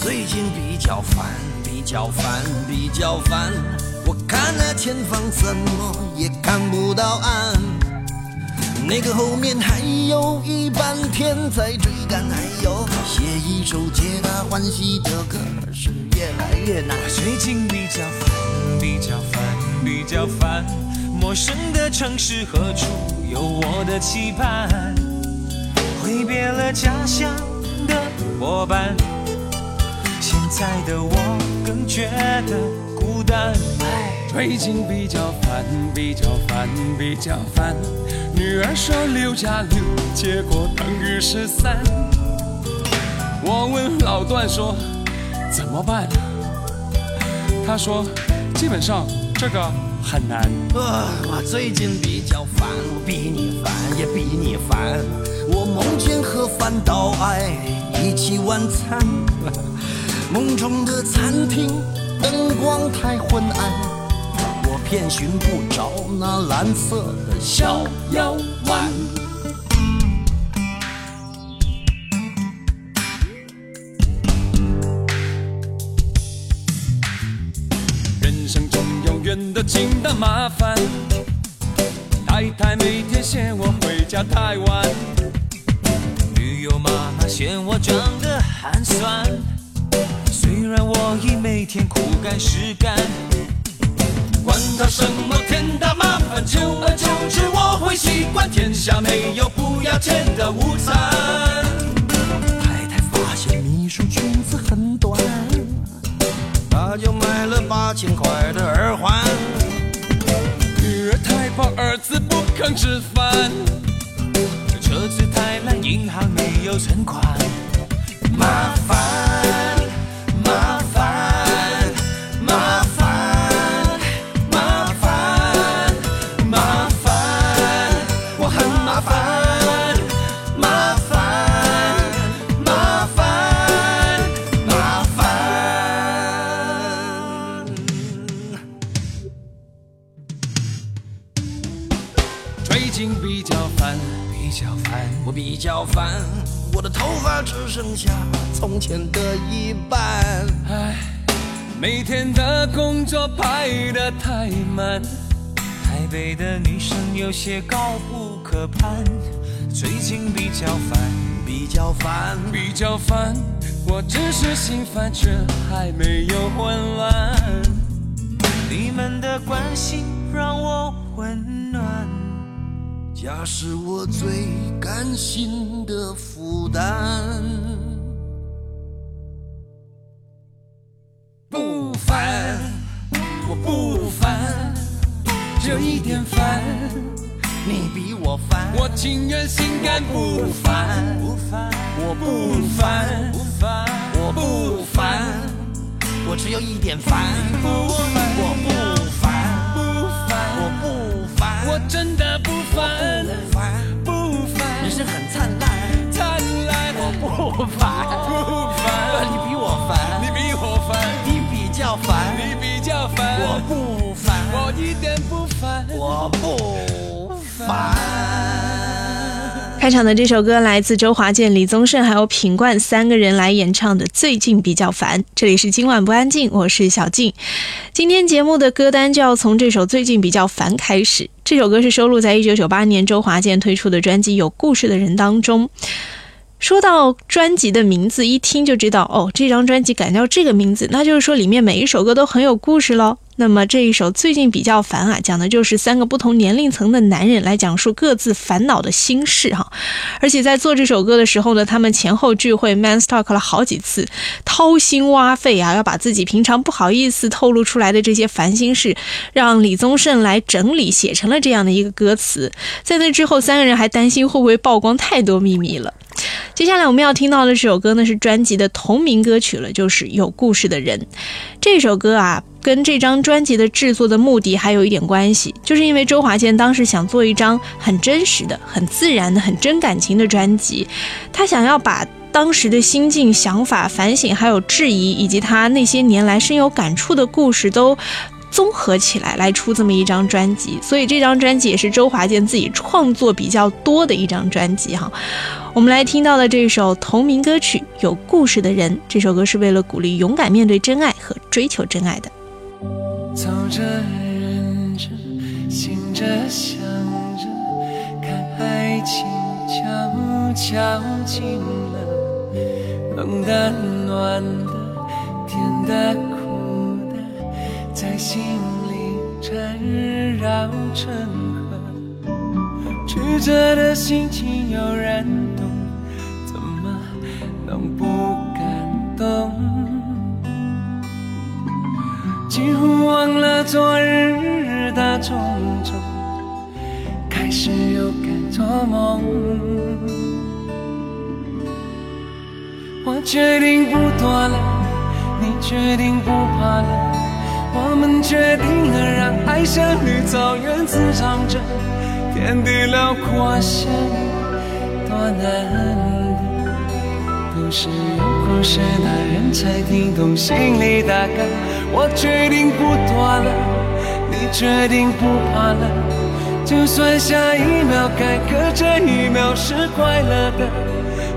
最近比较烦，比较烦，比较烦。我看那前方怎么也看不到岸，那个后面还有一半天在追赶，还有写一首皆大欢喜的歌是越来越难。最近比较烦，比较烦，比较烦。陌生的城市何处有我的期盼？挥别了家乡的伙伴，在的我更觉得孤单。最近比较烦，比较烦，比较烦。女儿说六加六，结果等于十三。我问老段说怎么办？他说基本上这个很难。啊，我最近比较烦，我比你烦也比你烦。我梦见和范岛爱一起晚餐，梦中的餐厅灯光太昏暗，我偏寻不着那蓝色的小腰丸。人生中有远的近的麻烦，太太每天嫌我回家太晚，女友妈妈嫌我长得寒酸，虽然我已每天苦干实干，管他什么天大麻烦，久而久之我会习惯，天下没有不要钱的午餐。太太发现秘书裙子很短，她就买了八千块的耳环。女儿太胖，儿子不肯吃饭，车子太烂，银行没有存款，麻烦，前的一半。唉，每天的工作排得太满，台北的女生有些高不可攀，最近比较烦，比较烦，比较烦。我只是心烦，却还没有混乱。你们的关心让我温暖。家是我最甘心的负担。有一点烦。你比我烦，我情愿心甘不烦，不烦，我不烦，不烦，我不烦，我只有一点烦。不烦，我不烦，不烦，我不烦，我真的不烦，不烦。不烦，人生很灿烂，灿烂，我不烦，不烦，你比我烦，你比我烦，你比较烦，你比较烦，我不烦，我一点不烦，我不烦。开场的这首歌来自周华健、李宗盛还有品冠三个人来演唱的《最近比较烦》。这里是今晚不安静，我是小静。今天节目的歌单就要从这首《最近比较烦》开始。这首歌是收录在一九九八年周华健推出的专辑《有故事的人》当中。说到专辑的名字，一听就知道哦，这张专辑改叫这个名字，那就是说里面每一首歌都很有故事喽。那么这一首最近比较烦啊，讲的就是三个不同年龄层的男人来讲述各自烦恼的心事哈。而且在做这首歌的时候呢，他们前后聚会 man talk 了好几次，掏心挖肺啊，要把自己平常不好意思透露出来的这些烦心事，让李宗盛来整理写成了这样的一个歌词。在那之后，三个人还担心会不会曝光太多秘密了。接下来我们要听到的这首歌呢，是专辑的同名歌曲了，就是《有故事的人》。这首歌啊，跟这张专辑的制作的目的还有一点关系，就是因为周华健当时想做一张很真实的、很自然的、很真感情的专辑，他想要把当时的心境、想法、反省，还有质疑，以及他那些年来深有感触的故事都。综合起来来出这么一张专辑，所以这张专辑也是周华健自己创作比较多的一张专辑哈。我们来听到的这首同名歌曲《有故事的人》，这首歌是为了鼓励勇敢面对真爱和追求真爱的。走着，忍着，醒着，想着，看爱情悄悄近了，冷的，暖的，甜的。心里缠绕成河，曲折的心情有人懂，怎么能不感动？几乎忘了昨日的种种，开始又敢做梦。我决定不躲了，你决定不怕了。我们决定了，让爱像绿草原滋长着，天地辽阔，相遇多难得。都是有故事的人才听懂心里的歌。我决定不躲了，你决定不怕了，就算下一秒该可这一秒是快乐的，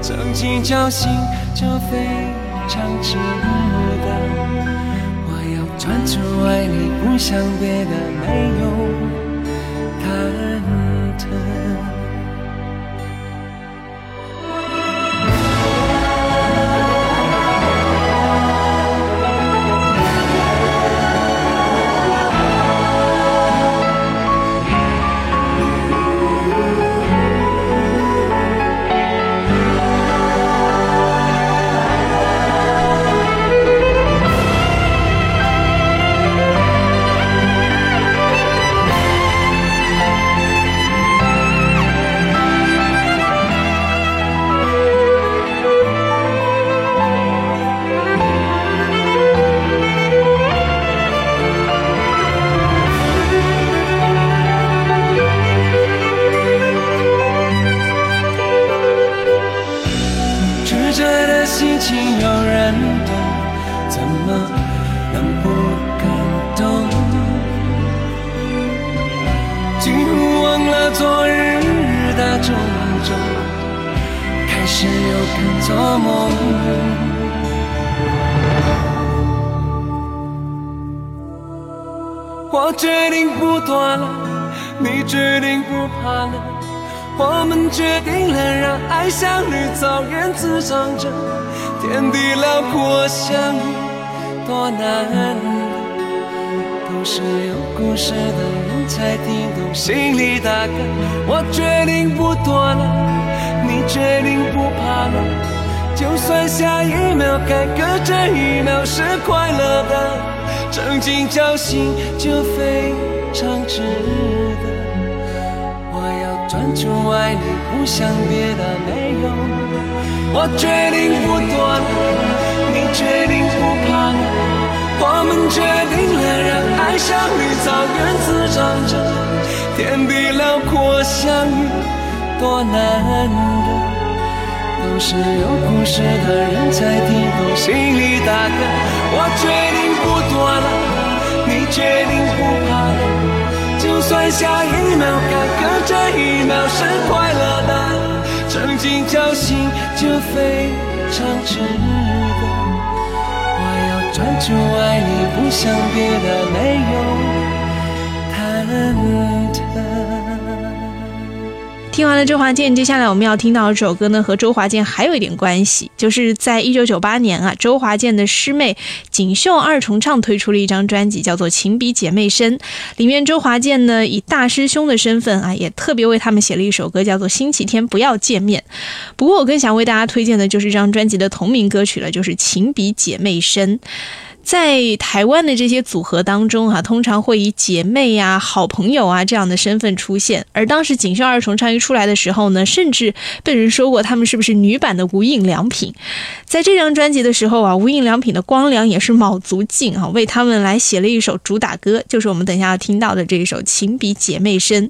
曾经侥幸就非常值得。专注爱你，不想别的，没有。就算下一秒该隔这一秒是快乐的，曾经侥幸就非常值得。我要专注爱你，不想别的没有。我决定不躲了，你决定不怕了，我们决定了，让爱像绿草原滋长着，天地辽阔，相遇多难得。都是有故事的人才听懂心里大概。我决定不躲了，你决定不怕了。就算下一秒坎坷这一秒是快乐的，曾经交心就非常值得。我要专注爱你，不想别的，没有忐忑。听完了周华健，接下来我们要听到的这首歌呢，和周华健还有一点关系，就是在一九九八年啊，周华健的师妹锦绣二重唱推出了一张专辑，叫做《情比姐妹深》，里面周华健呢以大师兄的身份啊，也特别为他们写了一首歌，叫做《星期天不要见面》。不过我更想为大家推荐的就是这张专辑的同名歌曲了，就是《情比姐妹深》。在台湾的这些组合当中，哈，通常会以姐妹呀、好朋友啊这样的身份出现。而当时锦绣二重唱一出来的时候呢，甚至被人说过他们是不是女版的无印良品。在这张专辑的时候啊，无印良品的光良也是卯足劲啊，为他们来写了一首主打歌，就是我们等下要听到的这一首《情比姐妹深》。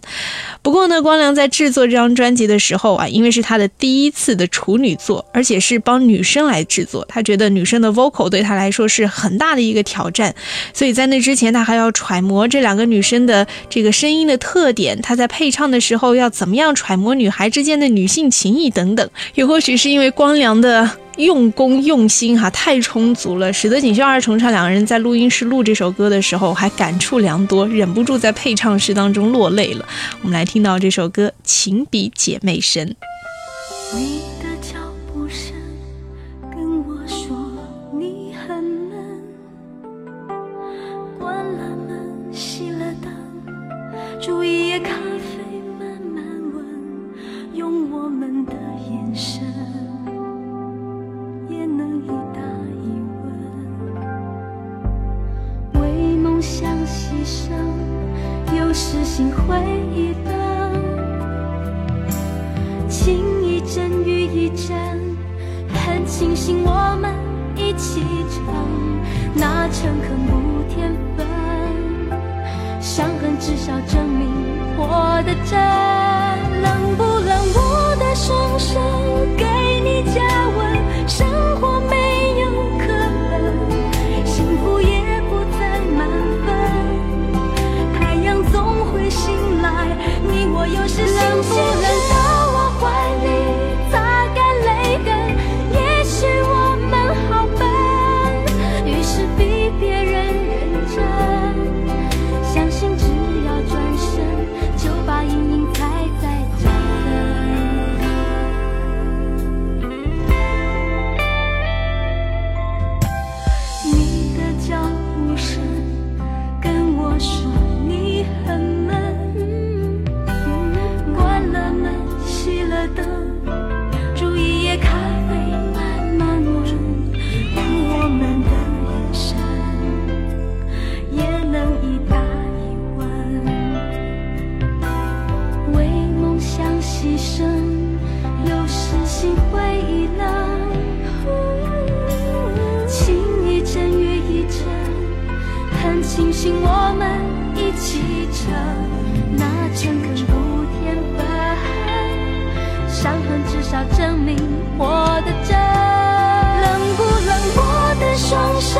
不过呢，光良在制作这张专辑的时候啊，因为是他的第一次的处女作，而且是帮女生来制作，他觉得女生的 vocal 对他来说是很。大的一个挑战，所以在那之前，他还要揣摩这两个女生的这个声音的特点，他在配唱的时候要怎么样揣摩女孩之间的女性情谊等等。也或许是因为光良的用功用心哈太充足了，使得锦绣二重唱两个人在录音室录这首歌的时候还感触良多，忍不住在配唱室当中落泪了。我们来听到这首歌《情比姐妹深》。有时心灰意冷。情一阵雨一阵，很庆幸我们一起撑，那诚恳不添分。伤痕至少证明活得真，冷不冷？我的双手给你加温，生活没我有时冷不冷？那诚恳不填半伤痕至少证明活得真。冷不冷我的双手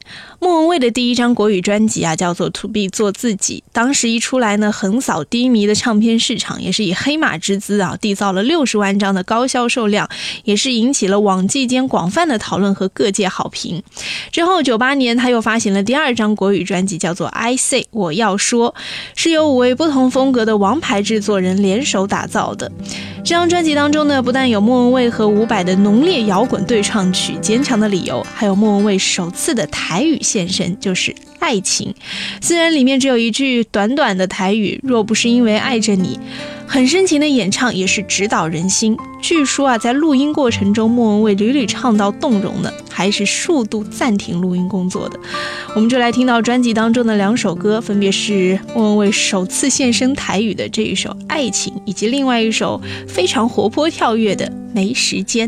莫文蔚的第一张国语专辑啊，叫做《To Be 做自己》。当时一出来呢，横扫低迷的唱片市场，也是以黑马之姿啊，缔造了六十万张的高销售量，也是引起了网际间广泛的讨论和各界好评。之后，九八年他又发行了第二张国语专辑，叫做《I Say 我要说》，是由五位不同风格的王牌制作人联手打造的。这张专辑当中呢，不但有莫文蔚和伍佰的浓烈摇滚对唱曲《坚强的理由》，还有莫文蔚首次的台台语现身，就是《爱情》。虽然里面只有一句短短的台语，若不是。因为爱着你。很深情的演唱也是。直捣人心。据说啊，在录音过程中，莫文蔚屡屡唱到动容呢，还是。数度暂停录音工作的。我们就来听到专辑当中的两首歌，分别是。莫文蔚首次现身台语的这一首《爱情》，以及另外一首非常活泼跳跃的《没时间》。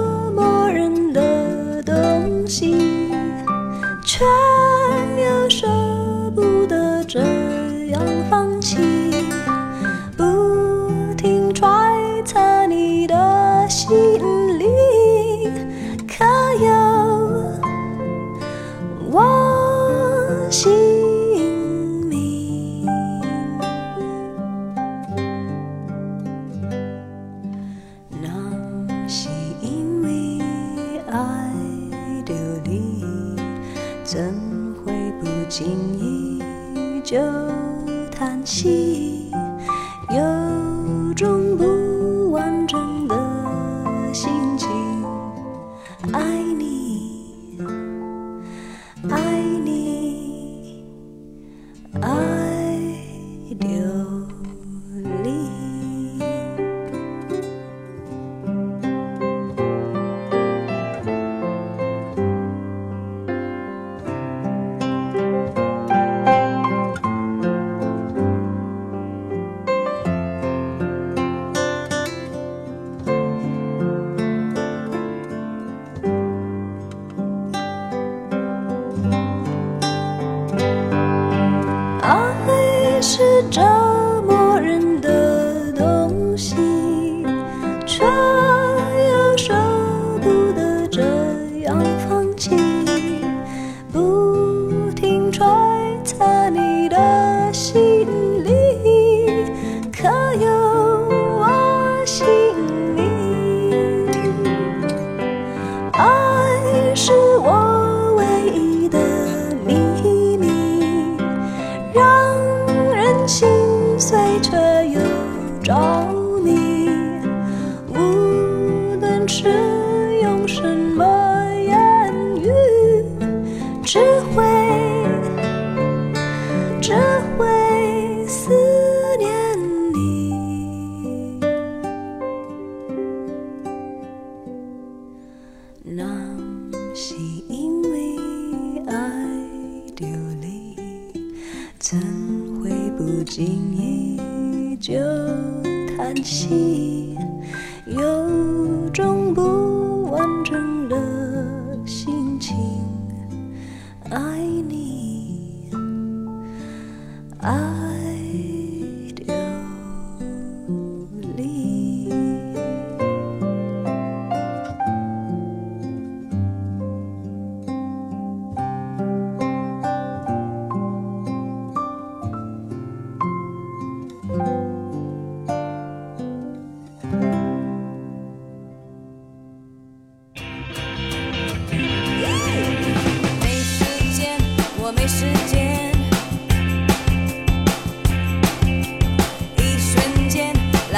样放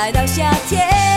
来到夏天。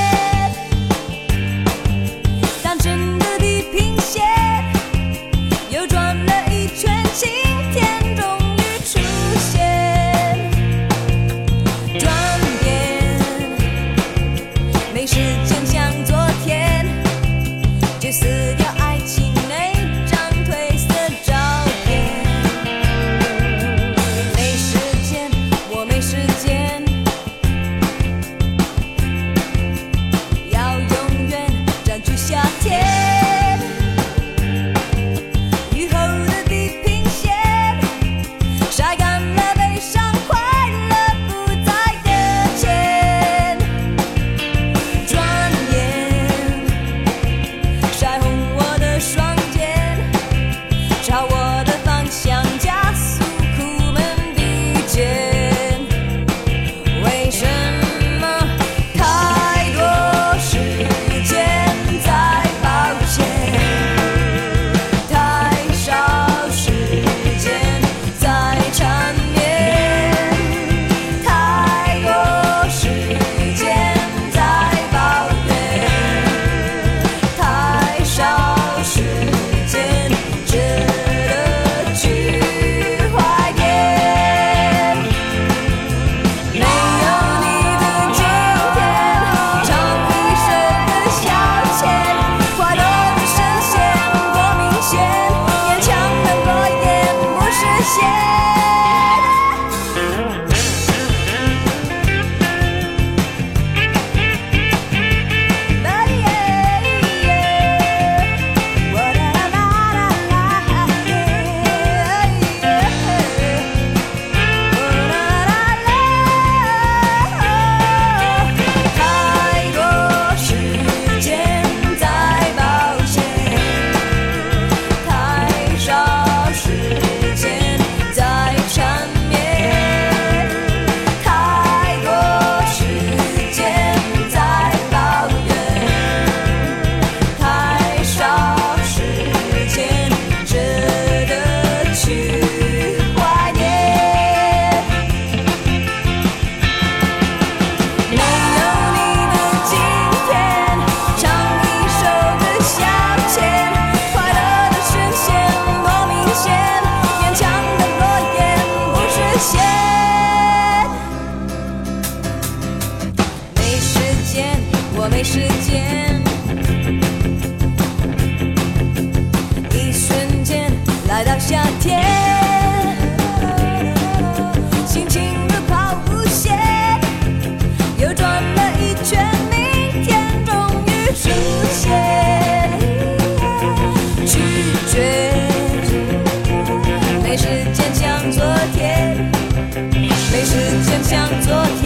像昨天。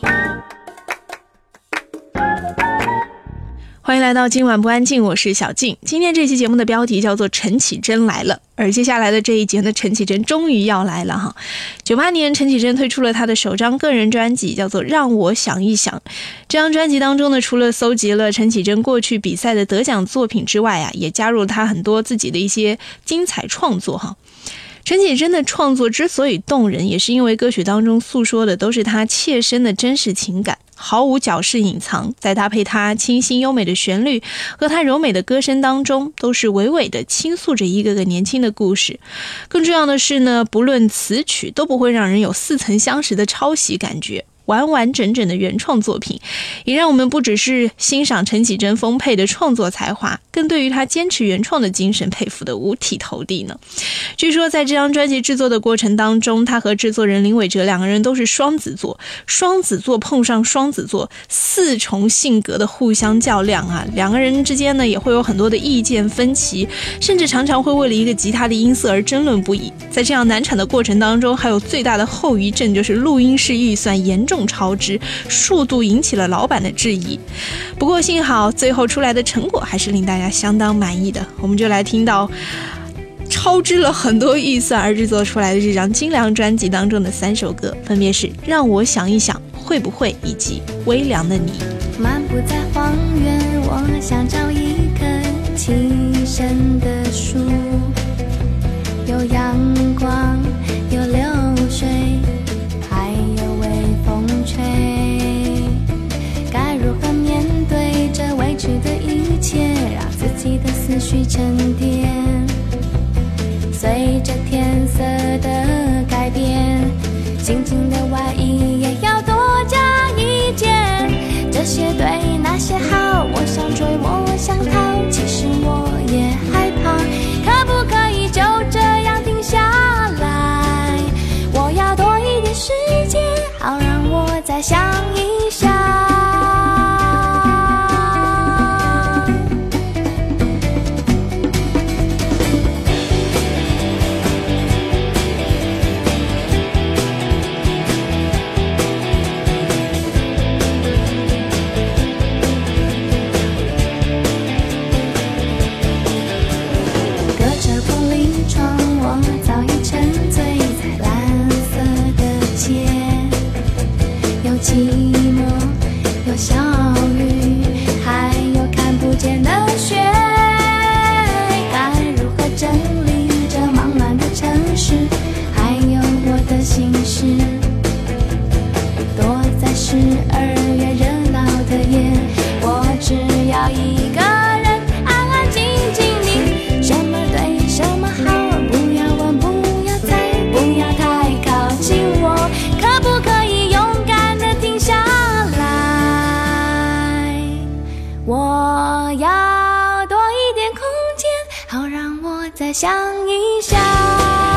来到今晚不安静，我是小静。今天这期节目的标题叫做《陈绮贞来了》，而接下来的这一节呢，陈绮贞终于要来了哈。九八年，陈绮贞推出了她的首张个人专辑，叫做《让我想一想》。这张专辑当中呢，除了搜集了陈绮贞过去比赛的得奖作品之外啊，也加入了她很多自己的一些精彩创作哈。陈绮贞的创作之所以动人，也是因为歌曲当中诉说的都是她切身的真实情感。毫无矫饰隐藏，再搭配它清新优美的旋律和它柔美的歌声当中，都是娓娓的倾诉着一个个年轻的故事。更重要的是呢，不论词曲都不会让人有似曾相识的抄袭感觉。完完整整的原创作品，也让我们不只是欣赏陈绮贞丰沛的创作才华，更对于她坚持原创的精神佩服的五体投地呢。据说在这张专辑制作的过程当中，她和制作人林伟哲两个人都是双子座，双子座碰上双子座，四重性格的互相较量啊，两个人之间呢也会有很多的意见分歧，甚至常常会为了一个吉他的音色而争论不已。在这样难产的过程当中，还有最大的后遗症就是录音室预算严重。超支，速度引起了老板的质疑。不过幸好最后出来的成果还是令大家相当满意的。我们就来听到超支了很多预算而制作出来的这张精良专辑当中的三首歌，分别是《让我想一想》、《会不会》以及《微凉的你》。漫步在荒原，我想找一棵栖身的去沉淀，随着天色的改变，心情的外衣也要多加一件。这些对，那些好，我想追，我想逃，其实我也害怕。可不可以就这样停下来？我要多一点时间，好让我再想一想一想。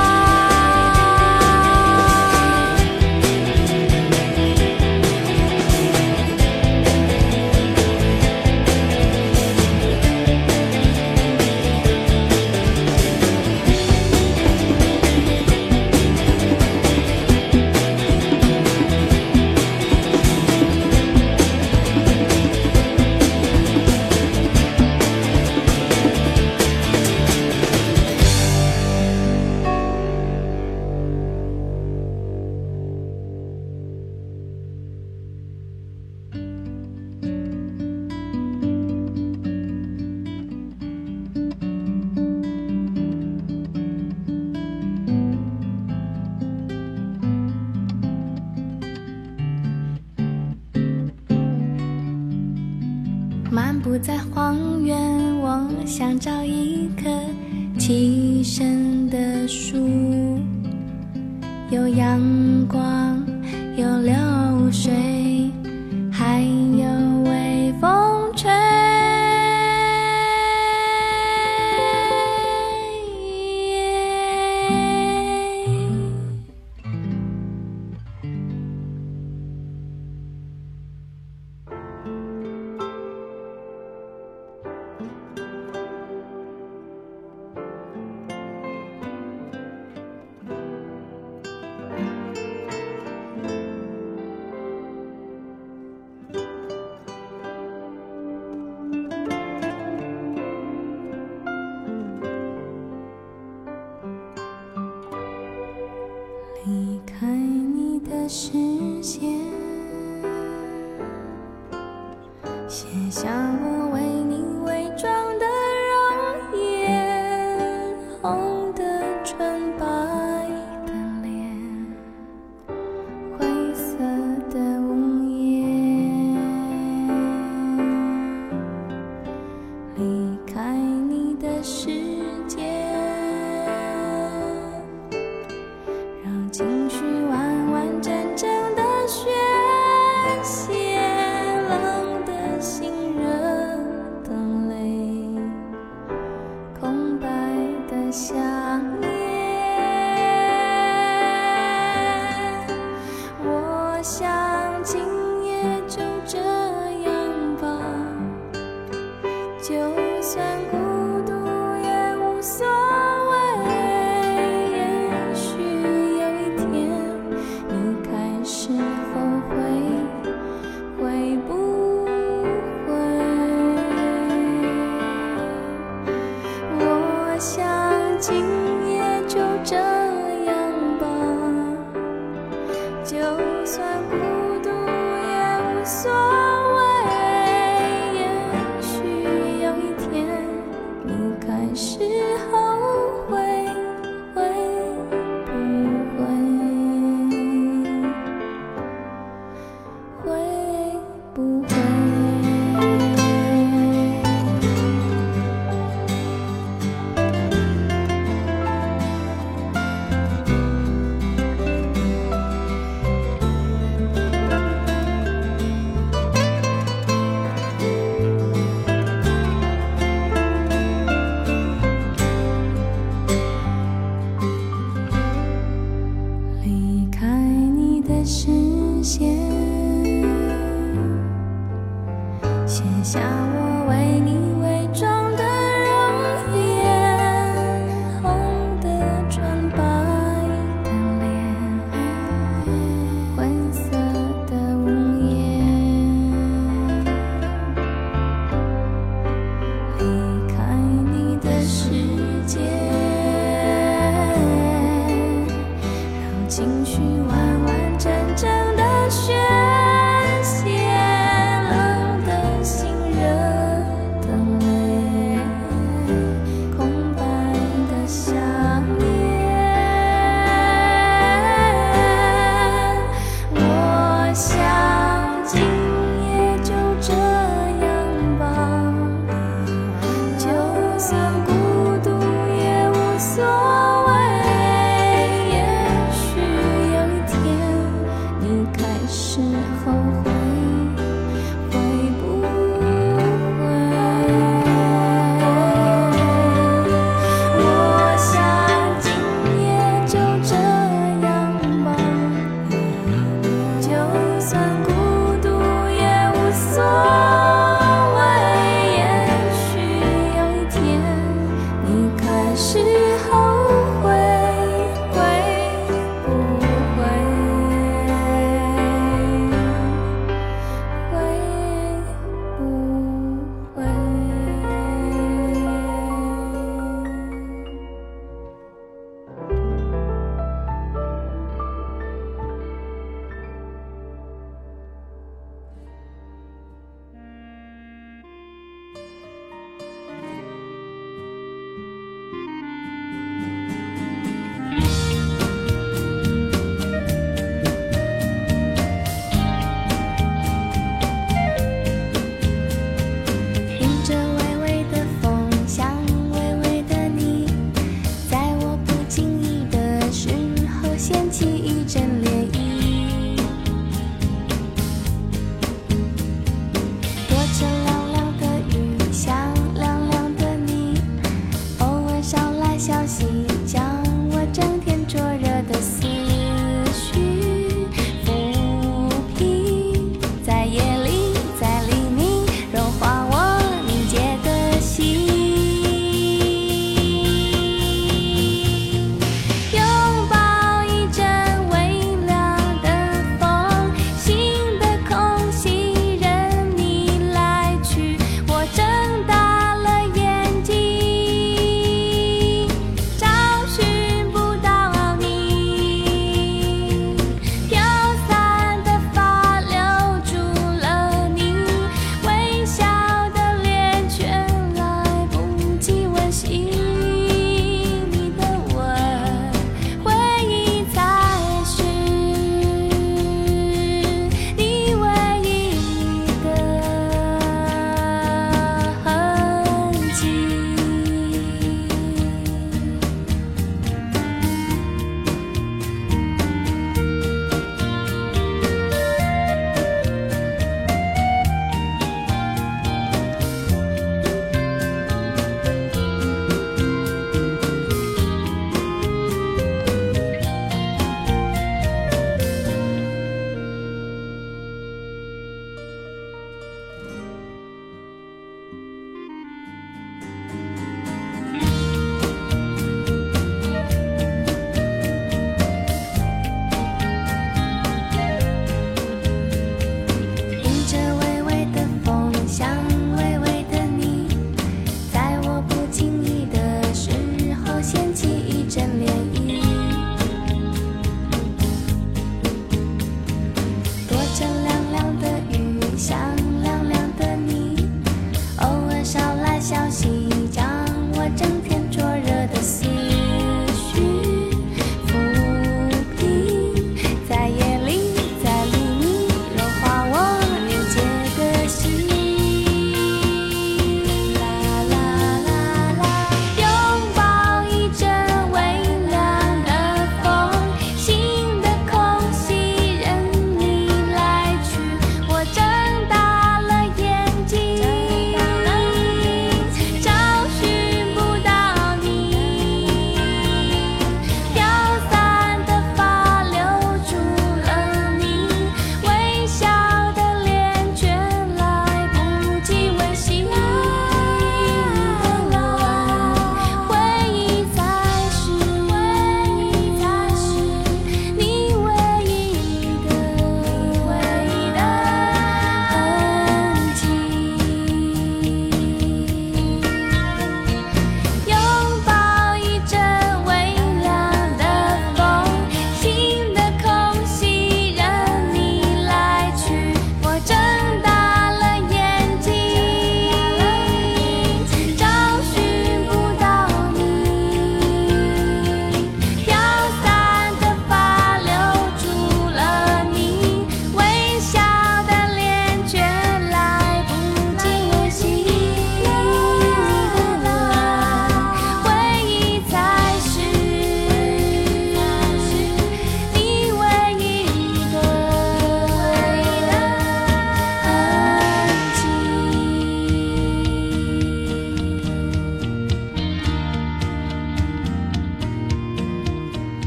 算孤独也无所谓，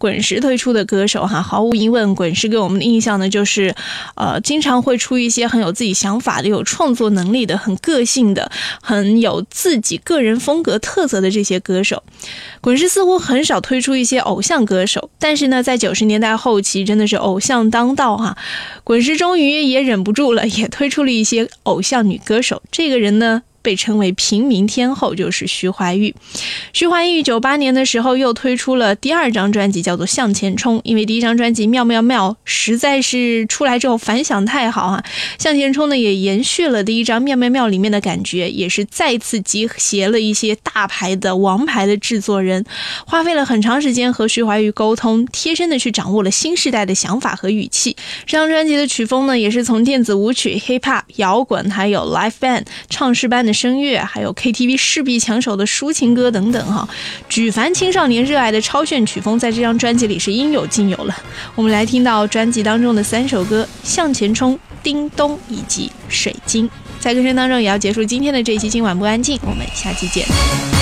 滚石推出的歌手哈，毫无疑问，滚石给我们的印象呢就是，呃，经常会出一些很有自己想法的、有创作能力的、很个性的、很有自己个人风格特色的这些歌手。滚石似乎很少推出一些偶像歌手，但是呢，在九十年代后期真的是偶像当道哈，滚石终于也忍不住了，也推出了一些偶像女歌手。这个人呢？被称为平民天后，就是徐怀钰。徐怀钰九八年的时候又推出了第二张专辑，叫做《向前冲》。因为第一张专辑《妙妙妙》实在是出来之后反响太好啊，《向前冲》呢也延续了第一张《妙妙妙》里面的感觉，也是再次集结了一些大牌的王牌的制作人，花费了很长时间和徐怀钰沟通，贴身的去掌握了新时代的想法和语气。这张专辑的曲风呢，也是从电子舞曲、hip hop、摇滚，还有 live band 唱诗班的。声乐，还有 KTV 势必抢手的抒情歌等等哈，举凡青少年热爱的超炫曲风，在这张专辑里是应有尽有了。我们来听到专辑当中的三首歌：向前冲、叮咚以及水晶。在歌声当中，也要结束今天的这一期。今晚不安静，我们下期见。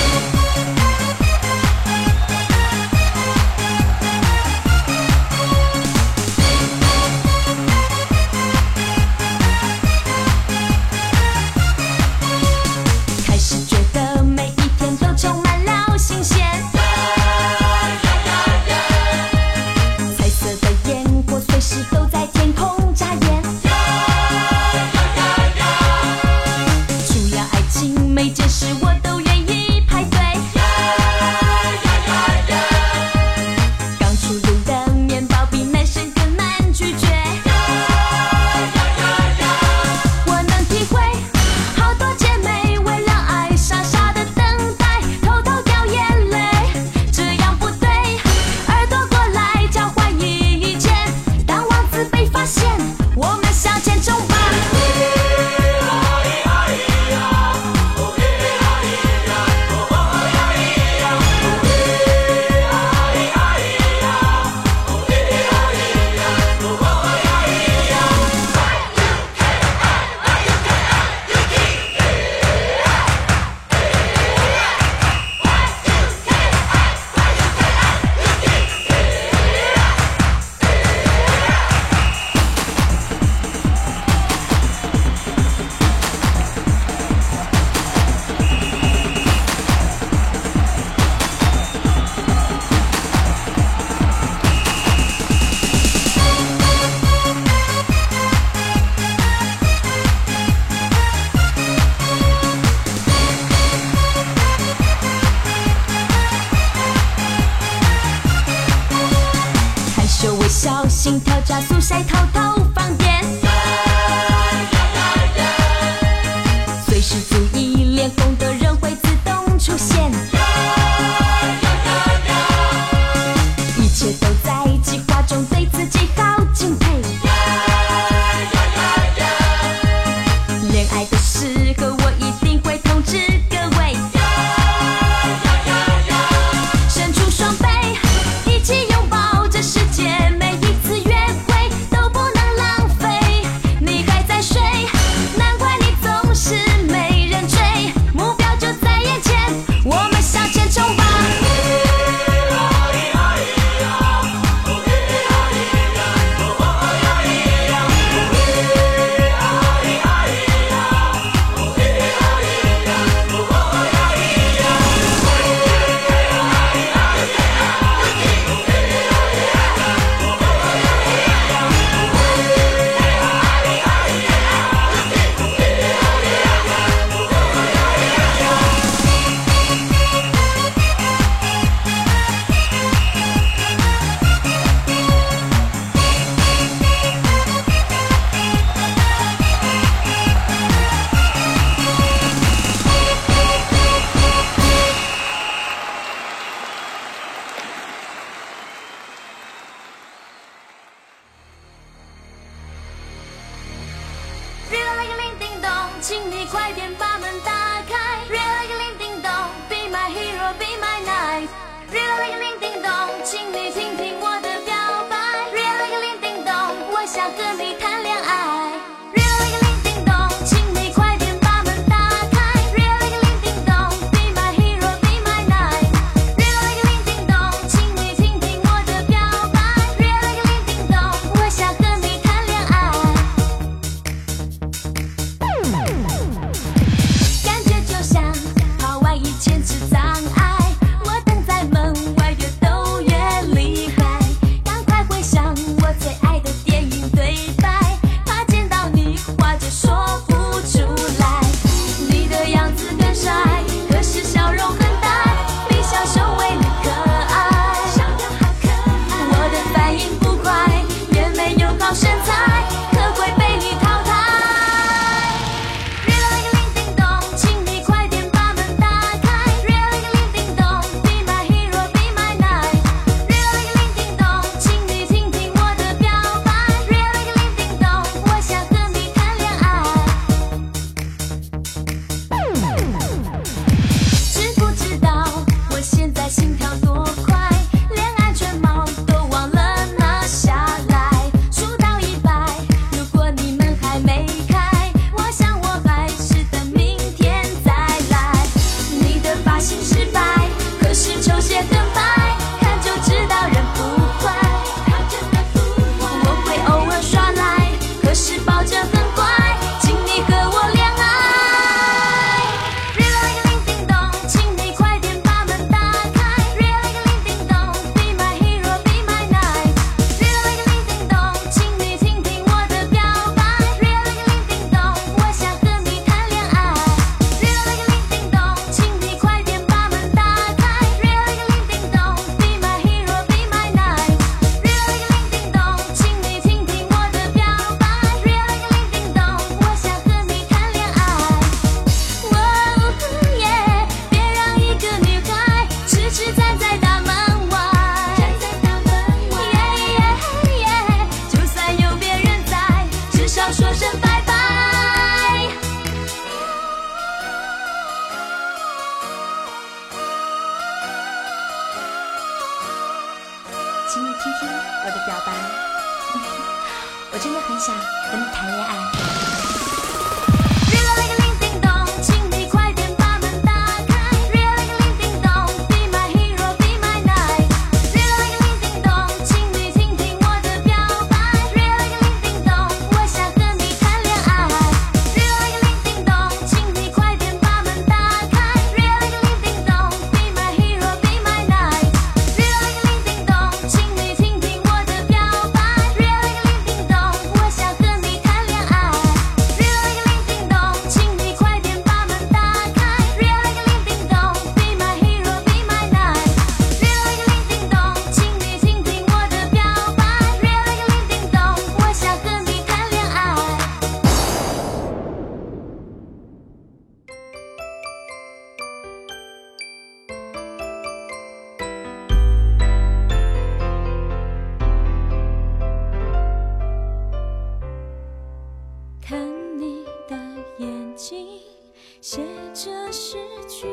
写着诗句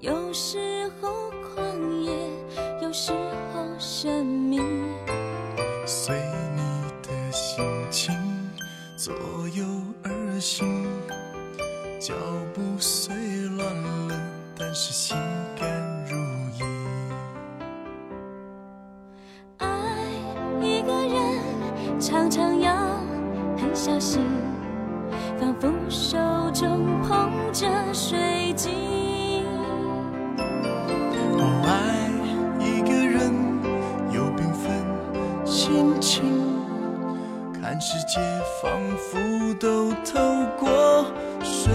有时候狂野有时候神秘。随你的心情左右而行脚步虽乱了但是心世界仿佛都透过水